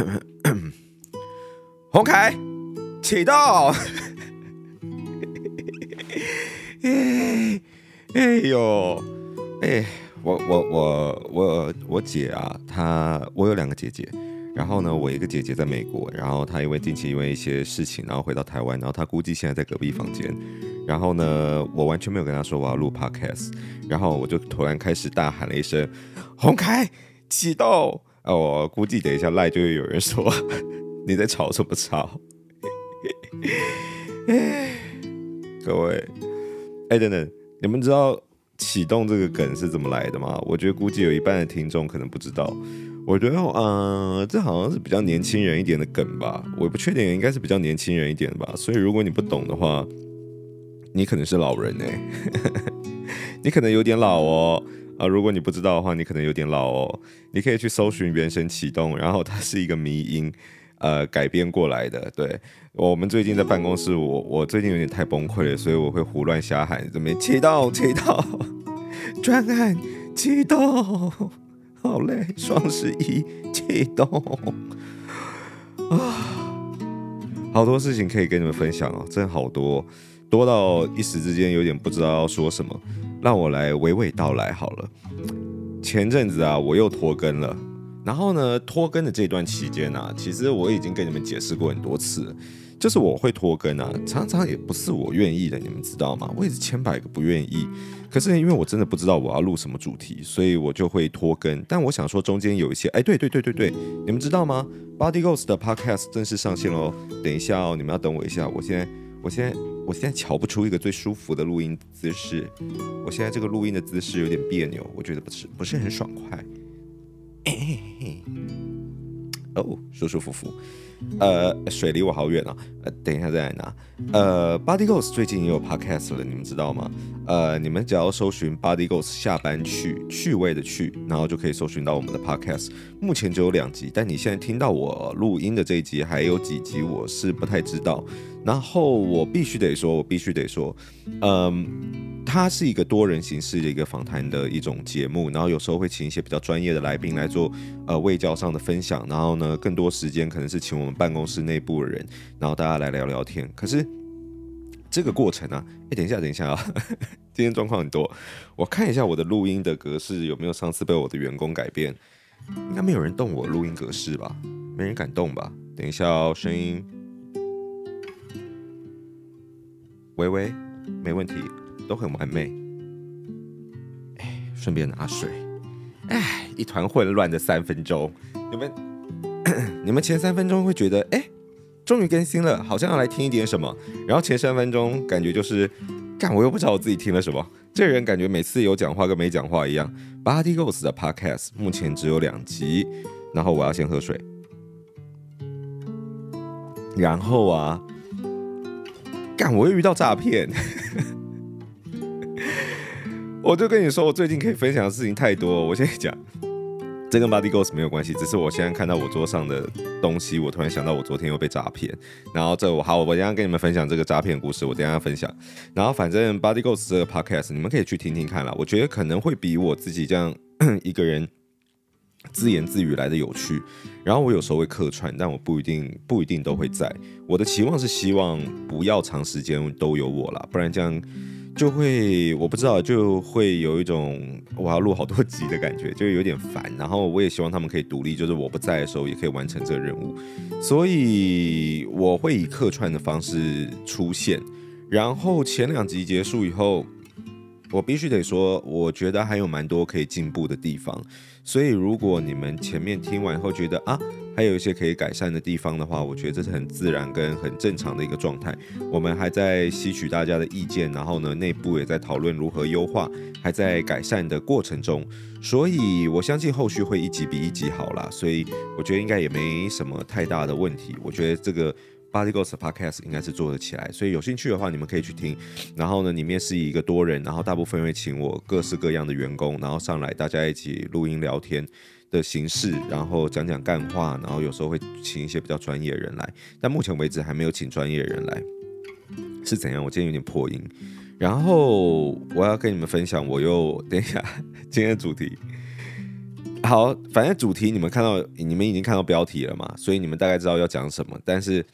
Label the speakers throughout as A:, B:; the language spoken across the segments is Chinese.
A: 红凯，启动！哎 哎呦，哎，我我我我我姐啊，她我有两个姐姐，然后呢，我一个姐姐在美国，然后她因为近期因为一些事情，然后回到台湾，然后她估计现在在隔壁房间，然后呢，我完全没有跟她说我要录 podcast，然后我就突然开始大喊了一声：“红凯，启动！”哦，我估计等一下赖就会有人说。你在吵什么吵？各位，哎、等等，你们知道启动这个梗是怎么来的吗？我觉得估计有一半的听众可能不知道。我觉得，嗯、这好像是比较年轻人一点的梗吧。我不确定，应该是比较年轻人一点吧。所以，如果你不懂的话，你可能是老人哎，你可能有点老哦。啊，如果你不知道的话，你可能有点老哦。你可以去搜寻原神启动，然后它是一个迷音。呃，改编过来的。对，我们最近在办公室，我我最近有点太崩溃了，所以我会胡乱瞎喊，准备启动启动，专案启动，好嘞，双十一启动啊，好多事情可以跟你们分享哦，真的好多，多到一时之间有点不知道要说什么，让我来娓娓道来好了。前阵子啊，我又拖更了。然后呢，拖更的这段期间啊，其实我已经跟你们解释过很多次，就是我会拖更啊，常常也不是我愿意的，你们知道吗？我也是千百个不愿意，可是因为我真的不知道我要录什么主题，所以我就会拖更。但我想说，中间有一些，哎，对对对对对，你们知道吗？Body Ghost 的 Podcast 正式上线喽！等一下哦，你们要等我一下，我先，我先，我现在瞧不出一个最舒服的录音姿势，我现在这个录音的姿势有点别扭，我觉得不是不是很爽快。哦，舒舒服服。呃，水离我好远啊。呃，等一下再来拿。呃，Body Ghost 最近也有 podcast 了，你们知道吗？呃，你们只要搜寻 Body Ghost 下班去趣味的趣，然后就可以搜寻到我们的 podcast。目前只有两集，但你现在听到我录音的这一集还有几集，我是不太知道。然后我必须得说，我必须得说，嗯。它是一个多人形式的一个访谈的一种节目，然后有时候会请一些比较专业的来宾来做呃外教上的分享，然后呢，更多时间可能是请我们办公室内部的人，然后大家来聊聊天。可是这个过程啊，哎，等一下，等一下啊，今天状况很多，我看一下我的录音的格式有没有上次被我的员工改变，应该没有人动我录音格式吧？没人敢动吧？等一下哦，声音，喂喂，没问题。都很完美。哎，顺便拿水。哎，一团混乱的三分钟。你们，你们前三分钟会觉得，哎，终于更新了，好像要来听一点什么。然后前三分钟感觉就是，干，我又不知道我自己听了什么。这人感觉每次有讲话跟没讲话一样。Body Ghost 的 Podcast 目前只有两集。然后我要先喝水。然后啊，干，我又遇到诈骗。我就跟你说，我最近可以分享的事情太多。我先讲，这跟 Body Goes 没有关系，只是我现在看到我桌上的东西，我突然想到我昨天又被诈骗。然后这我好，我等下跟你们分享这个诈骗故事，我等下分享。然后反正 Body Goes 这个 Podcast 你们可以去听听看啦，我觉得可能会比我自己这样 一个人自言自语来的有趣。然后我有时候会客串，但我不一定不一定都会在。我的期望是希望不要长时间都有我啦，不然这样。就会我不知道，就会有一种我要录好多集的感觉，就有点烦。然后我也希望他们可以独立，就是我不在的时候也可以完成这个任务。所以我会以客串的方式出现。然后前两集结束以后，我必须得说，我觉得还有蛮多可以进步的地方。所以如果你们前面听完以后觉得啊，还有一些可以改善的地方的话，我觉得这是很自然跟很正常的一个状态。我们还在吸取大家的意见，然后呢，内部也在讨论如何优化，还在改善的过程中。所以我相信后续会一集比一集好啦，所以我觉得应该也没什么太大的问题。我觉得这个 Body Ghost Podcast 应该是做得起来，所以有兴趣的话，你们可以去听。然后呢，里面是一个多人，然后大部分会请我各式各样的员工，然后上来大家一起录音聊天。的形式，然后讲讲干话，然后有时候会请一些比较专业的人来，但目前为止还没有请专业的人来，是怎样？我今天有点破音，然后我要跟你们分享，我又等一下 今天的主题，好，反正主题你们看到，你们已经看到标题了嘛，所以你们大概知道要讲什么。但是，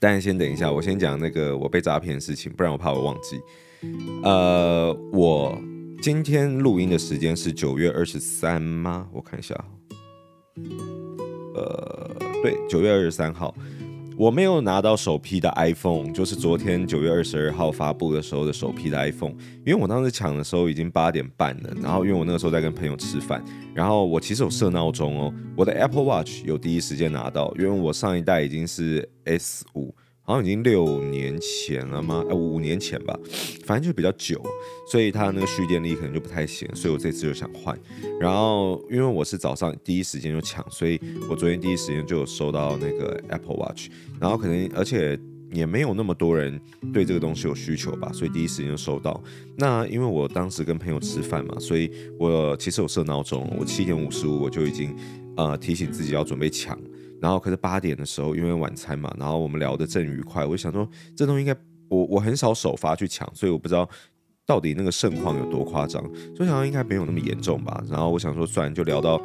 A: 但是先等一下，我先讲那个我被诈骗的事情，不然我怕我忘记。呃，我今天录音的时间是九月二十三吗？我看一下，呃，对，九月二十三号。我没有拿到首批的 iPhone，就是昨天九月二十二号发布的时候的首批的 iPhone，因为我当时抢的时候已经八点半了，然后因为我那个时候在跟朋友吃饭，然后我其实有设闹钟哦，我的 Apple Watch 有第一时间拿到，因为我上一代已经是 S 五。好像已经六年前了吗？呃，五年前吧，反正就比较久，所以它那个蓄电力可能就不太行，所以我这次就想换。然后因为我是早上第一时间就抢，所以我昨天第一时间就有收到那个 Apple Watch。然后可能而且也没有那么多人对这个东西有需求吧，所以第一时间就收到。那因为我当时跟朋友吃饭嘛，所以我其实有设闹钟，我七点五十五我就已经呃提醒自己要准备抢。然后可是八点的时候，因为晚餐嘛，然后我们聊得正愉快，我想说这东西应该我我很少首发去抢，所以我不知道到底那个盛况有多夸张，所以想说应该没有那么严重吧。然后我想说算就聊到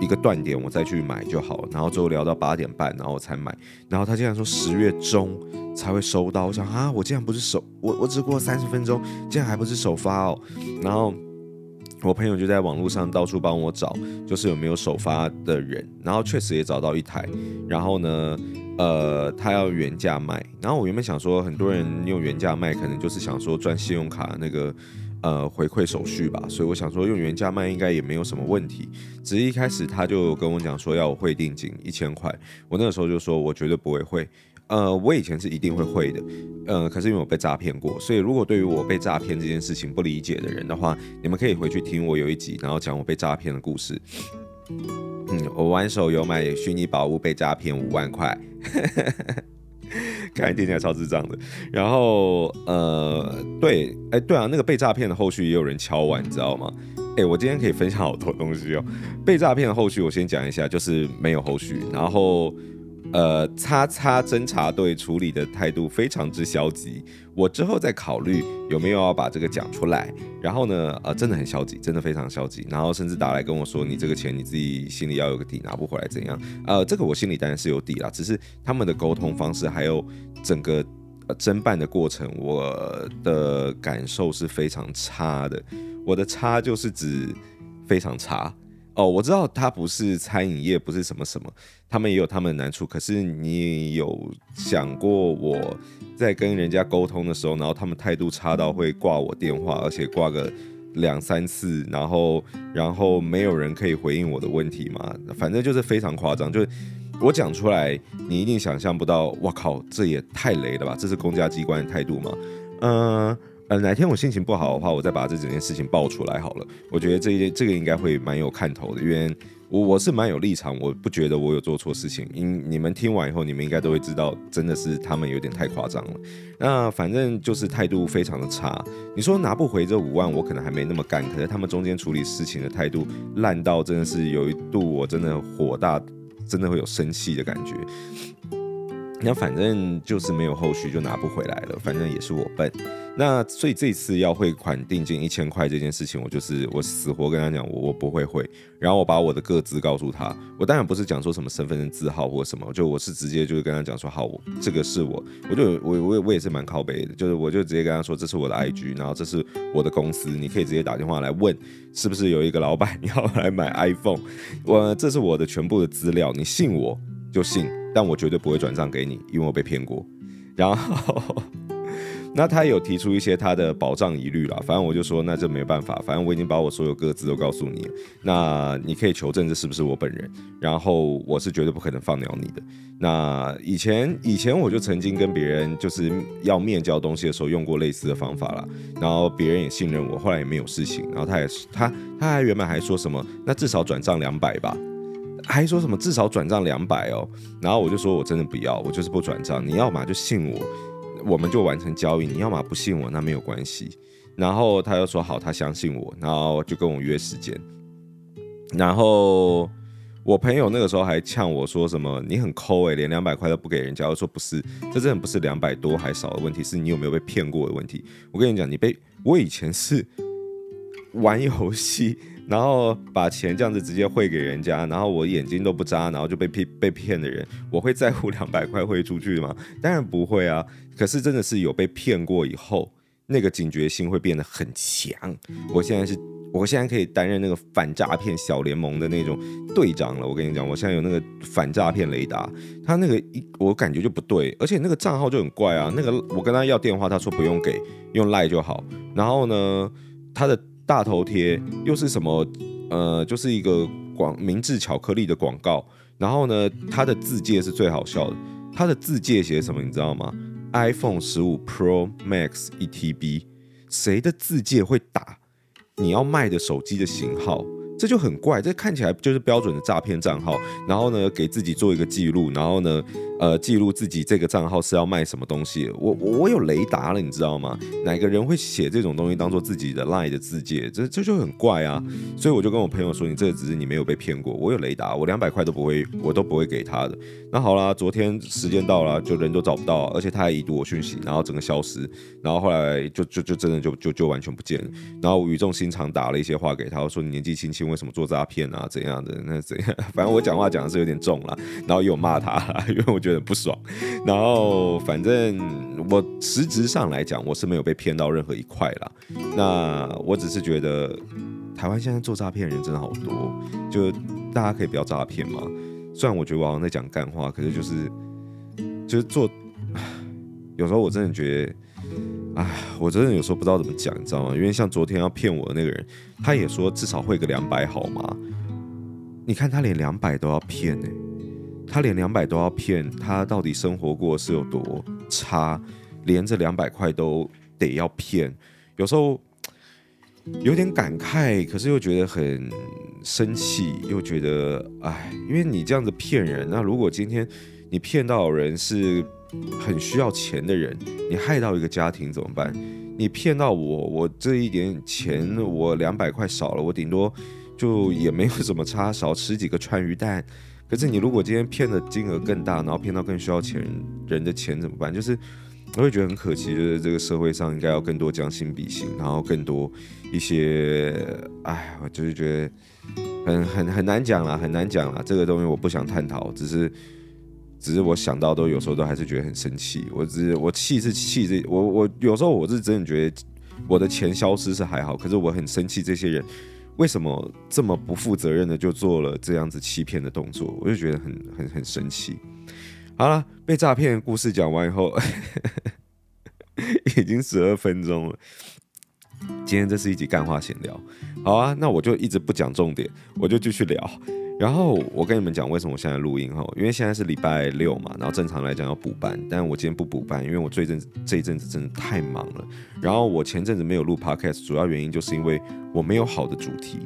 A: 一个断点，我再去买就好。然后最后聊到八点半，然后我才买。然后他竟然说十月中才会收到，我想啊，我竟然不是首我我只过三十分钟，竟然还不是首发哦。然后。我朋友就在网络上到处帮我找，就是有没有首发的人，然后确实也找到一台，然后呢，呃，他要原价卖，然后我原本想说，很多人用原价卖，可能就是想说赚信用卡那个呃回馈手续吧，所以我想说用原价卖应该也没有什么问题，只是一开始他就跟我讲说要我汇定金一千块，我那个时候就说我绝对不会汇。呃，我以前是一定会会的，呃，可是因为我被诈骗过，所以如果对于我被诈骗这件事情不理解的人的话，你们可以回去听我有一集，然后讲我被诈骗的故事。嗯，我玩手游买虚拟宝物被诈骗五万块，看来听起来超智障的。然后，呃，对，哎，对啊，那个被诈骗的后续也有人敲完，你知道吗？哎，我今天可以分享好多东西哦。被诈骗的后续我先讲一下，就是没有后续，然后。呃，叉叉侦查队处理的态度非常之消极，我之后再考虑有没有要把这个讲出来。然后呢，呃，真的很消极，真的非常消极。然后甚至打来跟我说：“你这个钱你自己心里要有个底，拿不回来怎样？”呃，这个我心里当然是有底啦，只是他们的沟通方式还有整个呃侦办的过程，我的感受是非常差的。我的差就是指非常差。哦，我知道他不是餐饮业，不是什么什么，他们也有他们的难处。可是你有想过我在跟人家沟通的时候，然后他们态度差到会挂我电话，而且挂个两三次，然后然后没有人可以回应我的问题吗？反正就是非常夸张，就是我讲出来，你一定想象不到。哇靠，这也太雷了吧！这是公家机关的态度吗？嗯。呃哪天我心情不好的话，我再把这整件事情爆出来好了。我觉得这一这个应该会蛮有看头的，因为我我是蛮有立场，我不觉得我有做错事情。因你们听完以后，你们应该都会知道，真的是他们有点太夸张了。那反正就是态度非常的差。你说拿不回这五万，我可能还没那么干，可是他们中间处理事情的态度烂到真的是有一度我真的火大，真的会有生气的感觉。那反正就是没有后续，就拿不回来了。反正也是我笨。那所以这次要汇款定金一千块这件事情，我就是我死活跟他讲，我我不会汇。然后我把我的个资告诉他。我当然不是讲说什么身份证字号或什么，就我是直接就是跟他讲说，好，这个是我，我就我我我也是蛮靠北的，就是我就直接跟他说，这是我的 IG，然后这是我的公司，你可以直接打电话来问，是不是有一个老板 要来买 iPhone。我这是我的全部的资料，你信我就信。但我绝对不会转账给你，因为我被骗过。然后，那他有提出一些他的保障疑虑啦，反正我就说那这没办法，反正我已经把我所有个资都告诉你了，那你可以求证这是不是我本人。然后我是绝对不可能放鸟你的。那以前以前我就曾经跟别人就是要面交东西的时候用过类似的方法啦，然后别人也信任我，后来也没有事情。然后他也是他他还原本还说什么，那至少转账两百吧。还说什么至少转账两百哦，然后我就说我真的不要，我就是不转账。你要嘛就信我，我们就完成交易；你要嘛不信我，那没有关系。然后他又说好，他相信我，然后就跟我约时间。然后我朋友那个时候还呛我说什么你很抠诶，连两百块都不给人家。我说不是，这真的不是两百多还少的问题，是你有没有被骗过的问题。我跟你讲，你被我以前是玩游戏。然后把钱这样子直接汇给人家，然后我眼睛都不眨，然后就被骗被骗的人，我会在乎两百块汇出去吗？当然不会啊。可是真的是有被骗过以后，那个警觉性会变得很强。我现在是。我现在可以担任那个反诈骗小联盟的那种队长了。我跟你讲，我现在有那个反诈骗雷达，他那个一我感觉就不对，而且那个账号就很怪啊。那个我跟他要电话，他说不用给，用赖就好。然后呢，他的大头贴又是什么？呃，就是一个广明治巧克力的广告。然后呢，它的字介是最好笑的，它的字介写什么？你知道吗？iPhone 十五 Pro Max 一 TB，谁的字介会打？你要卖的手机的型号，这就很怪，这看起来就是标准的诈骗账号。然后呢，给自己做一个记录，然后呢，呃，记录自己这个账号是要卖什么东西。我我有雷达了，你知道吗？哪个人会写这种东西当做自己的 line 的字界？这这就很怪啊。所以我就跟我朋友说，你这个只是你没有被骗过，我有雷达，我两百块都不会，我都不会给他的。那好啦，昨天时间到了，就人都找不到，而且他还已读我讯息，然后整个消失，然后后来就就就真的就就就完全不见了。然后我语重心长打了一些话给他，我说你年纪轻轻为什么做诈骗啊？怎样的？那怎样？反正我讲话讲的是有点重了，然后又骂他，因为我觉得不爽。然后反正我实质上来讲，我是没有被骗到任何一块啦。那我只是觉得台湾现在做诈骗的人真的好多，就大家可以不要诈骗嘛。虽然我觉得我好像在讲干话，可是就是就是做，有时候我真的觉得，哎，我真的有时候不知道怎么讲，你知道吗？因为像昨天要骗我的那个人，他也说至少汇个两百好吗？你看他连两百都要骗呢、他连两百都要骗，他到底生活过是有多差？连这两百块都得要骗，有时候。有点感慨，可是又觉得很生气，又觉得哎，因为你这样子骗人，那如果今天你骗到人是很需要钱的人，你害到一个家庭怎么办？你骗到我，我这一点钱，我两百块少了，我顶多就也没有什么差，少吃几个川鱼蛋。可是你如果今天骗的金额更大，然后骗到更需要钱人的钱怎么办？就是。我会觉得很可惜，就是这个社会上应该要更多将心比心，然后更多一些，哎，我就是觉得很很很难讲啦，很难讲啦。这个东西我不想探讨，只是只是我想到都有时候都还是觉得很生气。我只是我气是气这我我有时候我是真的觉得我的钱消失是还好，可是我很生气这些人为什么这么不负责任的就做了这样子欺骗的动作，我就觉得很很很生气。好了，被诈骗故事讲完以后，已经十二分钟了。今天这是一集干话闲聊，好啊，那我就一直不讲重点，我就继续聊。然后我跟你们讲为什么我现在录音哈，因为现在是礼拜六嘛，然后正常来讲要补班，但我今天不补班，因为我最阵子这一阵子真的太忙了。然后我前阵子没有录 podcast，主要原因就是因为我没有好的主题。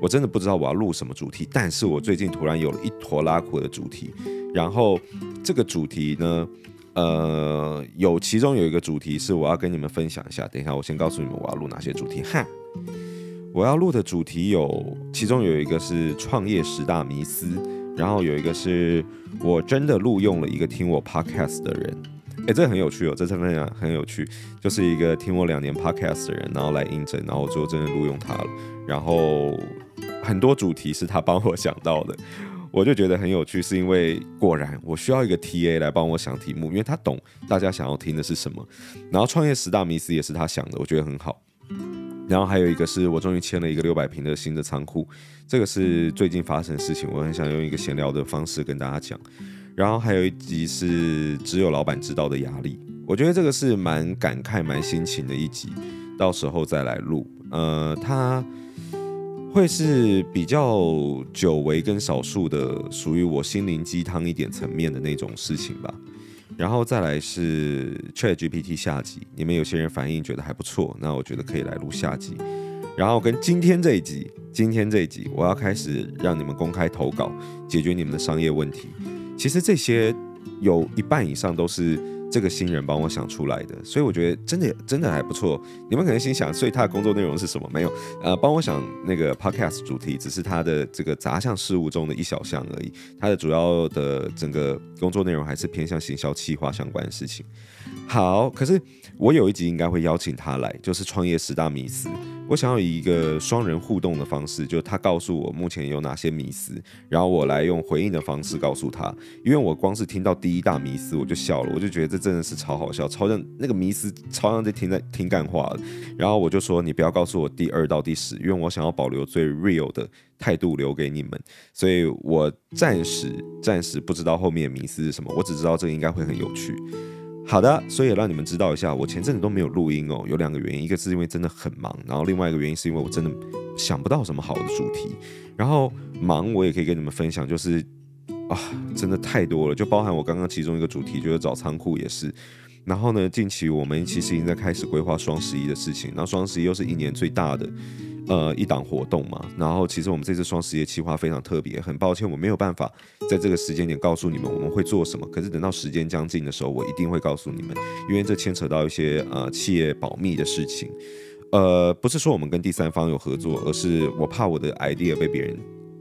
A: 我真的不知道我要录什么主题，但是我最近突然有了一坨拉库的主题，然后这个主题呢，呃，有其中有一个主题是我要跟你们分享一下。等一下，我先告诉你们我要录哪些主题。哈，我要录的主题有，其中有一个是创业十大迷思，然后有一个是我真的录用了一个听我 podcast 的人，诶，这很有趣哦，这真的很有趣，就是一个听我两年 podcast 的人，然后来应征，然后我最后真的录用他了，然后。很多主题是他帮我想到的，我就觉得很有趣，是因为果然我需要一个 TA 来帮我想题目，因为他懂大家想要听的是什么。然后创业十大迷思也是他想的，我觉得很好。然后还有一个是我终于签了一个六百平的新的仓库，这个是最近发生的事情，我很想用一个闲聊的方式跟大家讲。然后还有一集是只有老板知道的压力，我觉得这个是蛮感慨、蛮心情的一集，到时候再来录。呃，他。会是比较久违跟少数的，属于我心灵鸡汤一点层面的那种事情吧。然后再来是 ChatGPT 下集，你们有些人反应觉得还不错，那我觉得可以来录下集。然后跟今天这一集，今天这一集我要开始让你们公开投稿，解决你们的商业问题。其实这些有一半以上都是这个新人帮我想出来的，所以我觉得真的真的还不错。你们可能心想，所以他的工作内容是什么？没有，呃，帮我想那个 podcast 主题只是他的这个杂项事务中的一小项而已。他的主要的整个工作内容还是偏向行销企划相关的事情。好，可是我有一集应该会邀请他来，就是创业十大迷思。我想要以一个双人互动的方式，就他告诉我目前有哪些迷思，然后我来用回应的方式告诉他。因为我光是听到第一大迷思我就笑了，我就觉得这真的是超好笑，超像那个迷思，超像在听在听干话。然后我就说，你不要告诉我第二到第十，因为我想要保留最 real 的态度留给你们，所以我暂时暂时不知道后面的迷思是什么，我只知道这个应该会很有趣。好的，所以也让你们知道一下，我前阵子都没有录音哦，有两个原因，一个是因为真的很忙，然后另外一个原因是因为我真的想不到什么好的主题。然后忙我也可以跟你们分享，就是啊，真的太多了，就包含我刚刚其中一个主题，就是找仓库也是。然后呢，近期我们其实已经在开始规划双十一的事情，然后双十一又是一年最大的。呃，一档活动嘛，然后其实我们这次双十一企划非常特别，很抱歉我没有办法在这个时间点告诉你们我们会做什么，可是等到时间将近的时候，我一定会告诉你们，因为这牵扯到一些呃企业保密的事情，呃，不是说我们跟第三方有合作，而是我怕我的 idea 被别人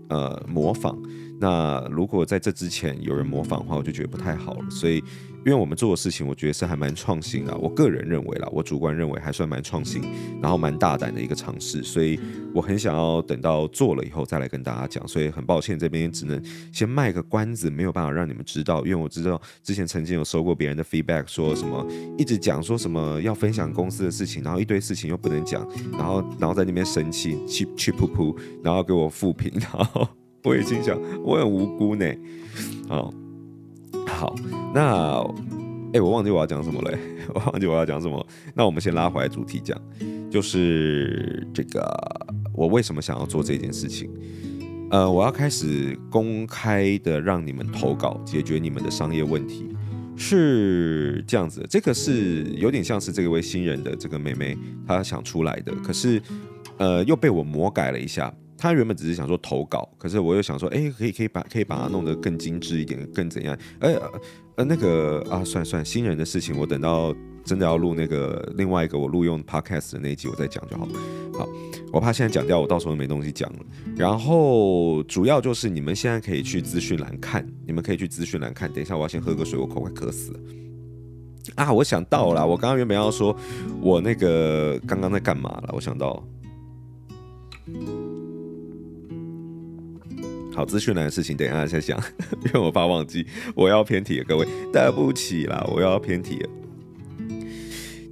A: 呃模仿。那如果在这之前有人模仿的话，我就觉得不太好了。所以，因为我们做的事情，我觉得是还蛮创新的。我个人认为啦，我主观认为还算蛮创新，然后蛮大胆的一个尝试。所以，我很想要等到做了以后再来跟大家讲。所以，很抱歉这边只能先卖个关子，没有办法让你们知道。因为我知道之前曾经有收过别人的 feedback，说什么一直讲说什么要分享公司的事情，然后一堆事情又不能讲，然后然后在那边生气，气气噗噗，然后给我负评，然后。我也心想，我很无辜呢。哦，好，那，哎、我忘记我要讲什么了，我忘记我要讲什么。那我们先拉回来主题讲，就是这个，我为什么想要做这件事情？呃，我要开始公开的让你们投稿，解决你们的商业问题，是这样子。这个是有点像是这位新人的这个妹妹她想出来的，可是，呃，又被我魔改了一下。他原本只是想说投稿，可是我又想说，哎，可以可以把可以把它弄得更精致一点，更怎样？哎呃，那个啊，算算新人的事情，我等到真的要录那个另外一个我录用 podcast 的那一集我再讲就好。好，我怕现在讲掉，我到时候没东西讲了。然后主要就是你们现在可以去资讯栏看，你们可以去资讯栏看。等一下，我要先喝个水，我口快渴死了。啊，我想到了，我刚刚原本要说我那个刚刚在干嘛了，我想到。好，资讯栏的事情，等一下再讲，因为我怕忘记，我要偏题了，各位，对不起啦，我要偏题了。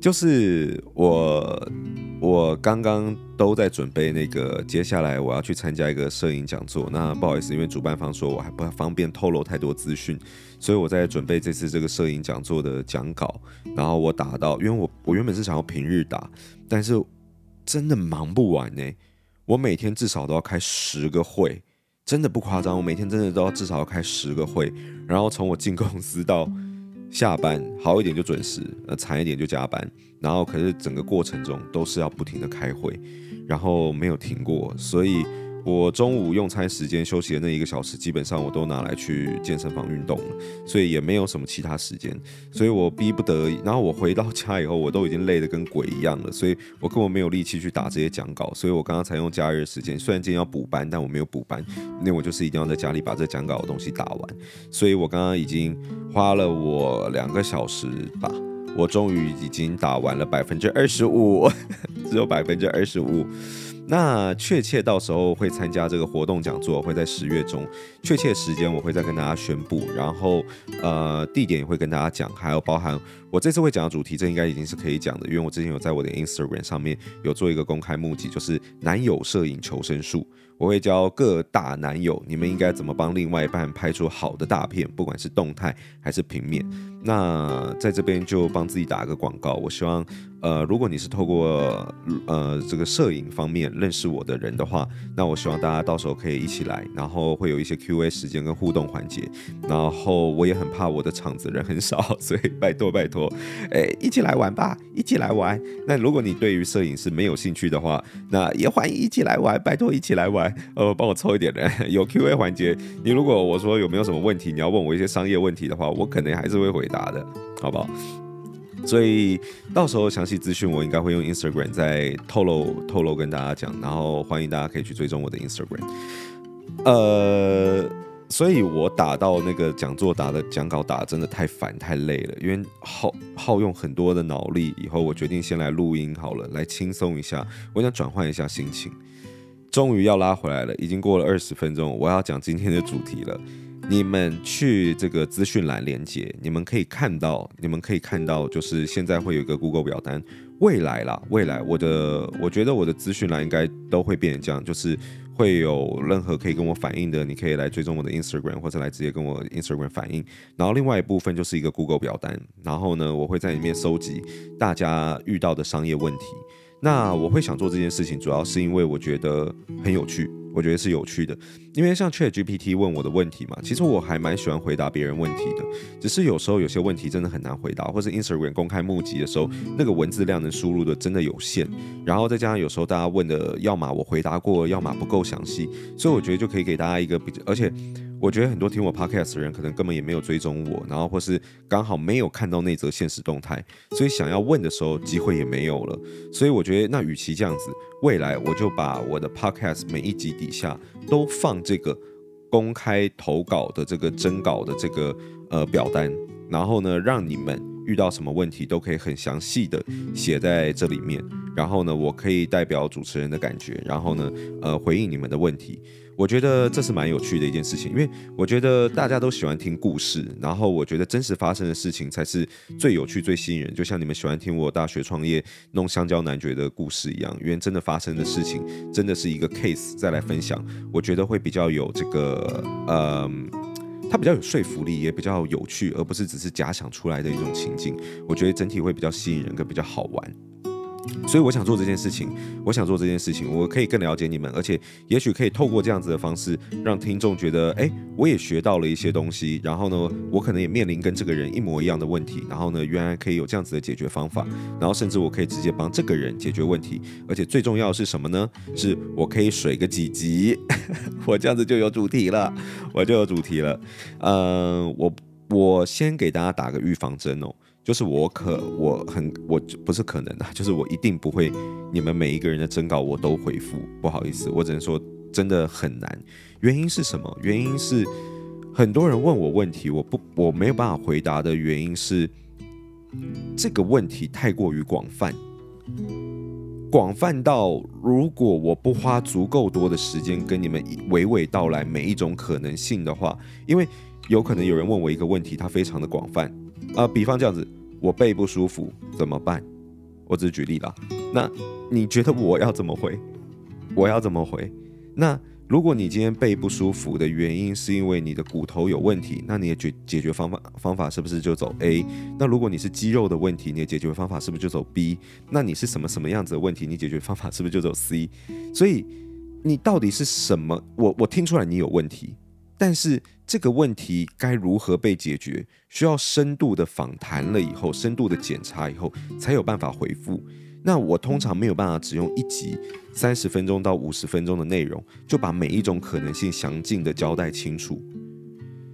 A: 就是我，我刚刚都在准备那个，接下来我要去参加一个摄影讲座。那不好意思，因为主办方说我还不方便透露太多资讯，所以我在准备这次这个摄影讲座的讲稿。然后我打到，因为我我原本是想要平日打，但是真的忙不完呢。我每天至少都要开十个会。真的不夸张，我每天真的都要至少要开十个会，然后从我进公司到下班，好一点就准时，呃，惨一点就加班，然后可是整个过程中都是要不停的开会，然后没有停过，所以。我中午用餐时间休息的那一个小时，基本上我都拿来去健身房运动了，所以也没有什么其他时间，所以我逼不得已。然后我回到家以后，我都已经累得跟鬼一样了，所以我根本没有力气去打这些讲稿。所以我刚刚才用假日时间，虽然今天要补班，但我没有补班，那我就是一定要在家里把这讲稿的东西打完。所以我刚刚已经花了我两个小时吧，我终于已经打完了百分之二十五，只有百分之二十五。那确切到时候会参加这个活动讲座，会在十月中，确切时间我会再跟大家宣布，然后呃地点也会跟大家讲，还有包含我这次会讲的主题，这应该已经是可以讲的，因为我之前有在我的 Instagram 上面有做一个公开募集，就是男友摄影求生术。我会教各大男友，你们应该怎么帮另外一半拍出好的大片，不管是动态还是平面。那在这边就帮自己打个广告。我希望，呃，如果你是透过呃这个摄影方面认识我的人的话，那我希望大家到时候可以一起来，然后会有一些 Q Q&A 时间跟互动环节。然后我也很怕我的场子人很少，所以拜托拜托，哎，一起来玩吧，一起来玩。那如果你对于摄影是没有兴趣的话，那也欢迎一起来玩，拜托一起来玩。呃，帮我凑一点人，有 Q&A 环节。你如果我说有没有什么问题，你要问我一些商业问题的话，我可能还是会回答的，好不好？所以到时候详细资讯我应该会用 Instagram 再透露透露跟大家讲，然后欢迎大家可以去追踪我的 Instagram。呃，所以我打到那个讲座打的讲稿打真的太烦太累了，因为耗耗用很多的脑力。以后我决定先来录音好了，来轻松一下，我想转换一下心情。终于要拉回来了，已经过了二十分钟，我要讲今天的主题了。你们去这个资讯栏连接，你们可以看到，你们可以看到，就是现在会有一个 Google 表单。未来啦，未来我的，我觉得我的资讯栏应该都会变成这样，就是会有任何可以跟我反映的，你可以来追踪我的 Instagram，或者来直接跟我 Instagram 反映。然后另外一部分就是一个 Google 表单，然后呢，我会在里面搜集大家遇到的商业问题。那我会想做这件事情，主要是因为我觉得很有趣。我觉得是有趣的，因为像 ChatGPT 问我的问题嘛，其实我还蛮喜欢回答别人问题的，只是有时候有些问题真的很难回答，或是 Instagram 公开募集的时候，那个文字量能输入的真的有限，然后再加上有时候大家问的，要么我回答过，要么不够详细，所以我觉得就可以给大家一个比较，而且。我觉得很多听我 podcast 的人可能根本也没有追踪我，然后或是刚好没有看到那则现实动态，所以想要问的时候机会也没有了。所以我觉得那与其这样子，未来我就把我的 podcast 每一集底下都放这个公开投稿的这个征稿的这个呃表单，然后呢，让你们遇到什么问题都可以很详细的写在这里面，然后呢，我可以代表主持人的感觉，然后呢，呃，回应你们的问题。我觉得这是蛮有趣的一件事情，因为我觉得大家都喜欢听故事，然后我觉得真实发生的事情才是最有趣、最吸引人。就像你们喜欢听我大学创业弄香蕉男爵的故事一样，因为真的发生的事情真的是一个 case 再来分享，我觉得会比较有这个，嗯，它比较有说服力，也比较有趣，而不是只是假想出来的一种情境。我觉得整体会比较吸引人，跟比较好玩。所以我想做这件事情，我想做这件事情，我可以更了解你们，而且也许可以透过这样子的方式，让听众觉得，哎，我也学到了一些东西。然后呢，我可能也面临跟这个人一模一样的问题。然后呢，原来可以有这样子的解决方法。然后甚至我可以直接帮这个人解决问题。而且最重要的是什么呢？是我可以水个几集，我这样子就有主题了，我就有主题了。嗯，我我先给大家打个预防针哦。就是我可我很我就不是可能啊，就是我一定不会，你们每一个人的征稿我都回复，不好意思，我只能说真的很难。原因是什么？原因是很多人问我问题，我不我没有办法回答的原因是这个问题太过于广泛，广泛到如果我不花足够多的时间跟你们娓娓道来每一种可能性的话，因为有可能有人问我一个问题，它非常的广泛。啊、比方这样子，我背不舒服怎么办？我只是举例啦。那你觉得我要怎么回？我要怎么回？那如果你今天背不舒服的原因是因为你的骨头有问题，那你的解解决方法方法是不是就走 A？那如果你是肌肉的问题，你的解决方法是不是就走 B？那你是什么什么样子的问题？你解决方法是不是就走 C？所以你到底是什么？我我听出来你有问题。但是这个问题该如何被解决，需要深度的访谈了以后，深度的检查以后，才有办法回复。那我通常没有办法只用一集三十分钟到五十分钟的内容，就把每一种可能性详尽的交代清楚。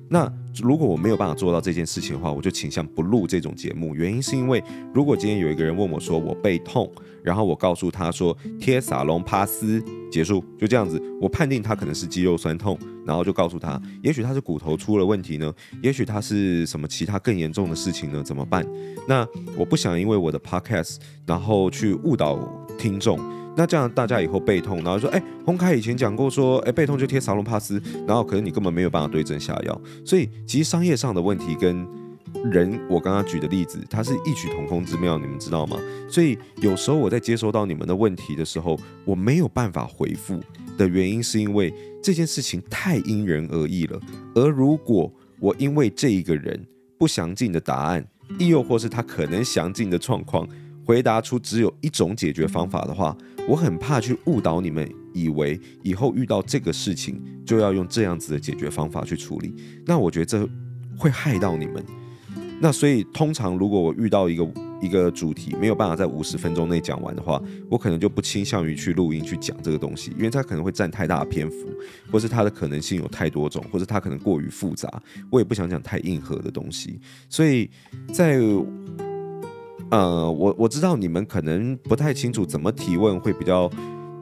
A: 那如果我没有办法做到这件事情的话，我就倾向不录这种节目。原因是因为，如果今天有一个人问我说我背痛，然后我告诉他说贴撒隆帕斯，结束就这样子，我判定他可能是肌肉酸痛，然后就告诉他，也许他是骨头出了问题呢，也许他是什么其他更严重的事情呢？怎么办？那我不想因为我的 podcast 然后去误导听众。那这样大家以后背痛，然后说，哎，洪凯以前讲过说，哎，背痛就贴撒隆帕斯，然后可能你根本没有办法对症下药，所以其实商业上的问题跟人，我刚刚举的例子，它是异曲同工之妙，你们知道吗？所以有时候我在接收到你们的问题的时候，我没有办法回复的原因，是因为这件事情太因人而异了。而如果我因为这一个人不详尽的答案，亦又或是他可能详尽的状况，回答出只有一种解决方法的话，我很怕去误导你们，以为以后遇到这个事情就要用这样子的解决方法去处理。那我觉得这会害到你们。那所以通常如果我遇到一个一个主题没有办法在五十分钟内讲完的话，我可能就不倾向于去录音去讲这个东西，因为它可能会占太大的篇幅，或是它的可能性有太多种，或者它可能过于复杂，我也不想讲太硬核的东西。所以在呃，我我知道你们可能不太清楚怎么提问会比较。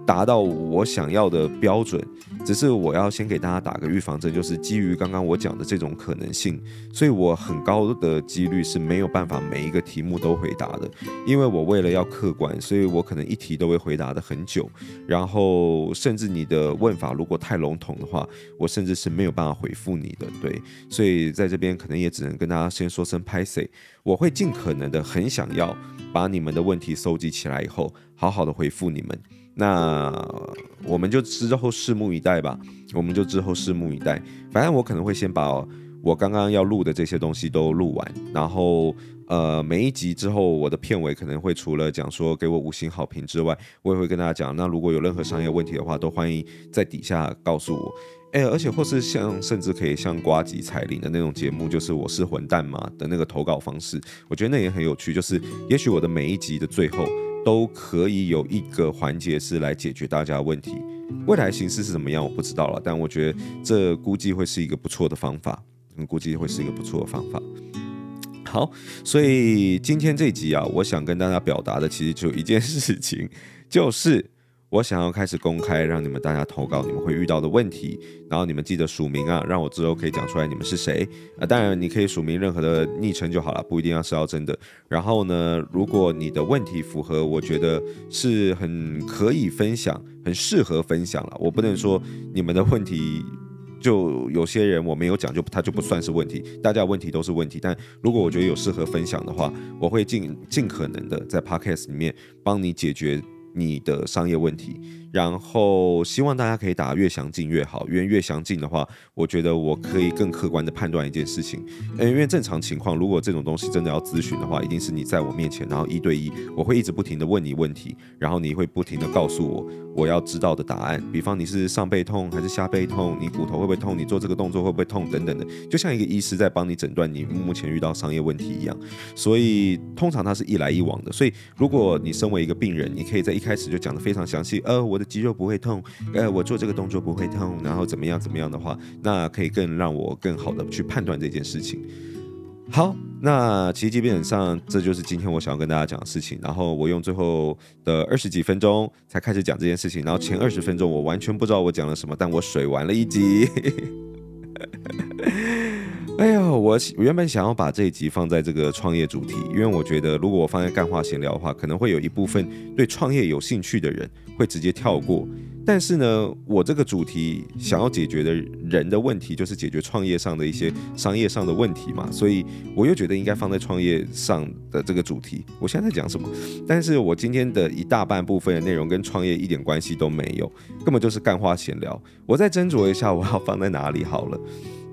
A: 达到我想要的标准，只是我要先给大家打个预防针，就是基于刚刚我讲的这种可能性，所以我很高的几率是没有办法每一个题目都回答的，因为我为了要客观，所以我可能一题都会回答的很久，然后甚至你的问法如果太笼统的话，我甚至是没有办法回复你的，对，所以在这边可能也只能跟大家先说声拍谢，我会尽可能的很想要把你们的问题收集起来以后，好好的回复你们。那我们就之后拭目以待吧，我们就之后拭目以待。反正我可能会先把我刚刚要录的这些东西都录完，然后呃每一集之后我的片尾可能会除了讲说给我五星好评之外，我也会跟大家讲，那如果有任何商业问题的话，都欢迎在底下告诉我。哎，而且或是像甚至可以像瓜吉彩铃的那种节目，就是我是混蛋嘛的那个投稿方式，我觉得那也很有趣。就是也许我的每一集的最后。都可以有一个环节是来解决大家问题，未来形势是怎么样我不知道了，但我觉得这估计会是一个不错的方法，估计会是一个不错的方法。好，所以今天这集啊，我想跟大家表达的其实就一件事情，就是。我想要开始公开，让你们大家投稿你们会遇到的问题，然后你们记得署名啊，让我之后可以讲出来你们是谁啊。当然你可以署名任何的昵称就好了，不一定要是要真的。然后呢，如果你的问题符合，我觉得是很可以分享，很适合分享了。我不能说你们的问题就有些人我没有讲就他就不算是问题，大家问题都是问题。但如果我觉得有适合分享的话，我会尽尽可能的在 Podcast 里面帮你解决。你的商业问题，然后希望大家可以打越详尽越好，因为越详尽的话，我觉得我可以更客观的判断一件事情。因为正常情况，如果这种东西真的要咨询的话，一定是你在我面前，然后一对一，我会一直不停的问你问题，然后你会不停的告诉我我要知道的答案。比方你是上背痛还是下背痛，你骨头会不会痛，你做这个动作会不会痛等等的，就像一个医师在帮你诊断你目前遇到商业问题一样。所以通常它是一来一往的。所以如果你身为一个病人，你可以在一开始就讲得非常详细，呃，我的肌肉不会痛，呃，我做这个动作不会痛，然后怎么样怎么样的话，那可以更让我更好的去判断这件事情。好，那其实基本上这就是今天我想要跟大家讲的事情。然后我用最后的二十几分钟才开始讲这件事情，然后前二十分钟我完全不知道我讲了什么，但我水完了一集。哎呀，我原本想要把这一集放在这个创业主题，因为我觉得如果我放在干话闲聊的话，可能会有一部分对创业有兴趣的人会直接跳过。但是呢，我这个主题想要解决的人的问题，就是解决创业上的一些商业上的问题嘛，所以我又觉得应该放在创业上的这个主题。我现在在讲什么？但是我今天的一大半部分的内容跟创业一点关系都没有，根本就是干话闲聊。我再斟酌一下，我要放在哪里好了。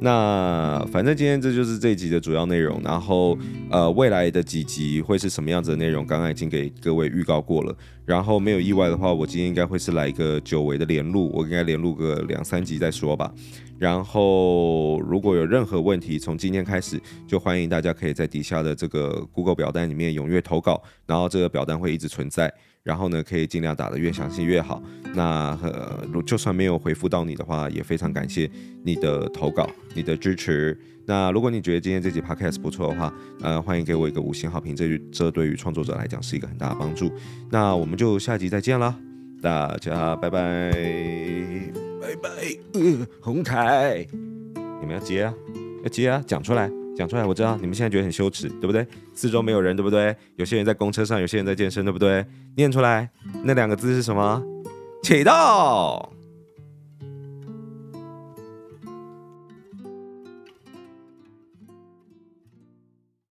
A: 那反正今天这就是这一集的主要内容，然后呃未来的几集会是什么样子的内容，刚刚已经给各位预告过了。然后没有意外的话，我今天应该会是来一个久违的连录，我应该连录个两三集再说吧。然后如果有任何问题，从今天开始就欢迎大家可以在底下的这个 Google 表单里面踊跃投稿，然后这个表单会一直存在。然后呢，可以尽量打得越详细越好。那呃，就算没有回复到你的话，也非常感谢你的投稿、你的支持。那如果你觉得今天这集 podcast 不错的话，呃，欢迎给我一个五星好评，这这对于创作者来讲是一个很大的帮助。那我们就下集再见了，大家拜拜，拜拜。呃，红凯，你们要接啊，要接啊，讲出来。讲出来，我知道你们现在觉得很羞耻，对不对？四周没有人，对不对？有些人在公车上，有些人在健身，对不对？念出来，那两个字是什么？启动。